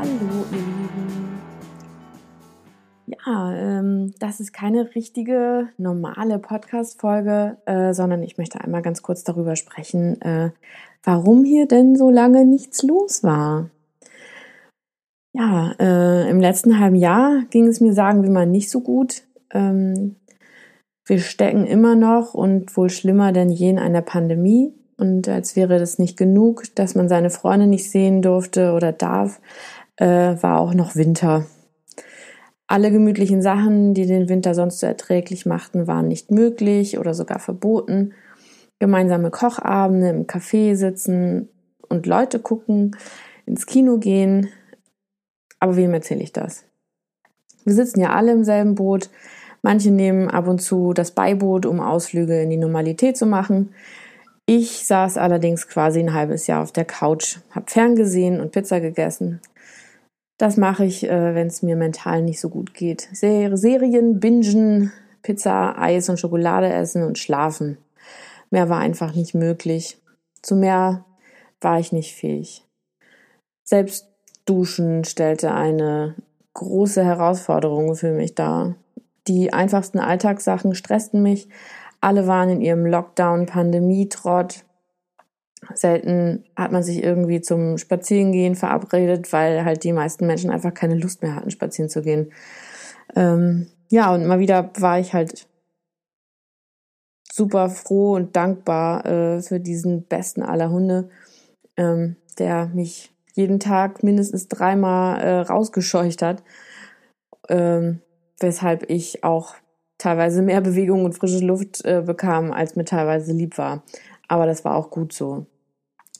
Hallo, ihr Lieben. Ja, ähm, das ist keine richtige normale Podcast-Folge, äh, sondern ich möchte einmal ganz kurz darüber sprechen, äh, warum hier denn so lange nichts los war. Ja, äh, im letzten halben Jahr ging es mir, sagen wir mal, nicht so gut. Ähm, wir stecken immer noch und wohl schlimmer denn je in einer Pandemie und als wäre das nicht genug, dass man seine Freunde nicht sehen durfte oder darf, äh, war auch noch Winter. Alle gemütlichen Sachen, die den Winter sonst so erträglich machten, waren nicht möglich oder sogar verboten. Gemeinsame Kochabende im Café sitzen und Leute gucken, ins Kino gehen. Aber wem erzähle ich das? Wir sitzen ja alle im selben Boot. Manche nehmen ab und zu das Beiboot, um Ausflüge in die Normalität zu machen. Ich saß allerdings quasi ein halbes Jahr auf der Couch, hab ferngesehen und Pizza gegessen. Das mache ich, äh, wenn es mir mental nicht so gut geht. Serien, bingen, Pizza, Eis und Schokolade essen und schlafen. Mehr war einfach nicht möglich. Zu mehr war ich nicht fähig. Selbst Duschen stellte eine große Herausforderung für mich dar. Die einfachsten Alltagssachen stressten mich, alle waren in ihrem Lockdown, Pandemie-Trott. Selten hat man sich irgendwie zum Spazierengehen verabredet, weil halt die meisten Menschen einfach keine Lust mehr hatten, spazieren zu gehen. Ähm, ja, und mal wieder war ich halt super froh und dankbar äh, für diesen besten aller Hunde, ähm, der mich jeden Tag mindestens dreimal äh, rausgescheucht hat, ähm, weshalb ich auch teilweise mehr Bewegung und frische Luft äh, bekam, als mir teilweise lieb war. Aber das war auch gut so.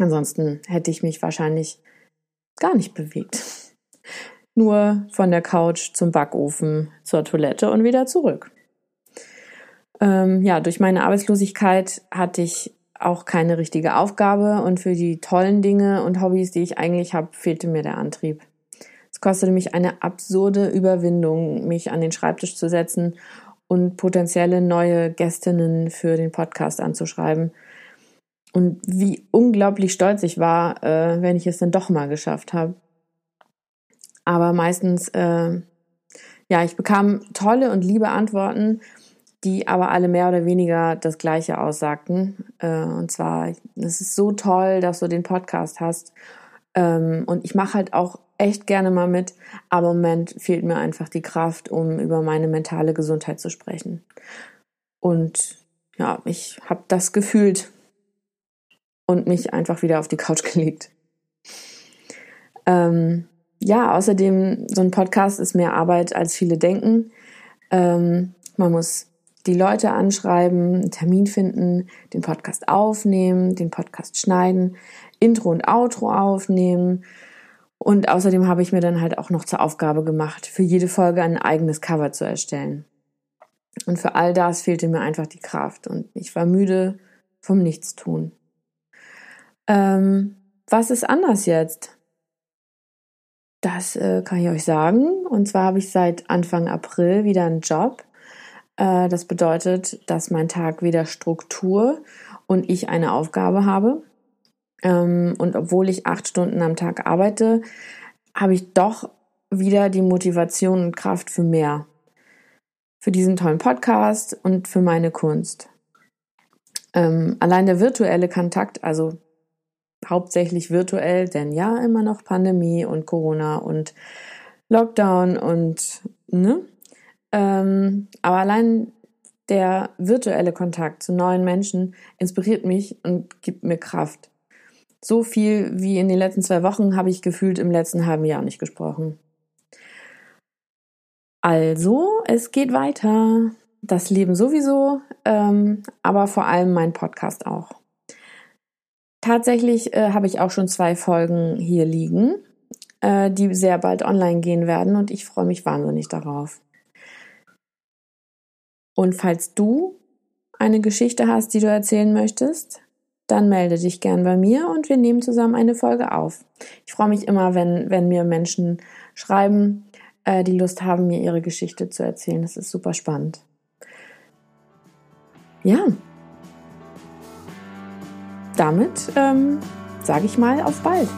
Ansonsten hätte ich mich wahrscheinlich gar nicht bewegt. Nur von der Couch zum Backofen, zur Toilette und wieder zurück. Ähm, ja, durch meine Arbeitslosigkeit hatte ich auch keine richtige Aufgabe und für die tollen Dinge und Hobbys, die ich eigentlich habe, fehlte mir der Antrieb. Es kostete mich eine absurde Überwindung, mich an den Schreibtisch zu setzen und potenzielle neue Gästinnen für den Podcast anzuschreiben. Und wie unglaublich stolz ich war, äh, wenn ich es dann doch mal geschafft habe. Aber meistens, äh, ja, ich bekam tolle und liebe Antworten, die aber alle mehr oder weniger das Gleiche aussagten. Äh, und zwar, es ist so toll, dass du den Podcast hast. Ähm, und ich mache halt auch echt gerne mal mit, aber im Moment fehlt mir einfach die Kraft, um über meine mentale Gesundheit zu sprechen. Und ja, ich habe das gefühlt und mich einfach wieder auf die Couch gelegt. Ähm, ja, außerdem, so ein Podcast ist mehr Arbeit, als viele denken. Ähm, man muss die Leute anschreiben, einen Termin finden, den Podcast aufnehmen, den Podcast schneiden, Intro und Outro aufnehmen und außerdem habe ich mir dann halt auch noch zur Aufgabe gemacht, für jede Folge ein eigenes Cover zu erstellen. Und für all das fehlte mir einfach die Kraft und ich war müde vom Nichtstun. Ähm, was ist anders jetzt? Das äh, kann ich euch sagen. Und zwar habe ich seit Anfang April wieder einen Job. Äh, das bedeutet, dass mein Tag wieder Struktur und ich eine Aufgabe habe. Ähm, und obwohl ich acht Stunden am Tag arbeite, habe ich doch wieder die Motivation und Kraft für mehr. Für diesen tollen Podcast und für meine Kunst. Ähm, allein der virtuelle Kontakt, also hauptsächlich virtuell, denn ja, immer noch Pandemie und Corona und Lockdown und, ne? Ähm, aber allein der virtuelle Kontakt zu neuen Menschen inspiriert mich und gibt mir Kraft. So viel wie in den letzten zwei Wochen habe ich gefühlt im letzten halben Jahr nicht gesprochen. Also, es geht weiter. Das Leben sowieso, ähm, aber vor allem mein Podcast auch. Tatsächlich äh, habe ich auch schon zwei Folgen hier liegen, äh, die sehr bald online gehen werden und ich freue mich wahnsinnig darauf. Und falls du eine Geschichte hast, die du erzählen möchtest, dann melde dich gern bei mir und wir nehmen zusammen eine Folge auf. Ich freue mich immer, wenn, wenn mir Menschen schreiben, äh, die Lust haben, mir ihre Geschichte zu erzählen. Das ist super spannend. Ja. Damit ähm, sage ich mal auf bald.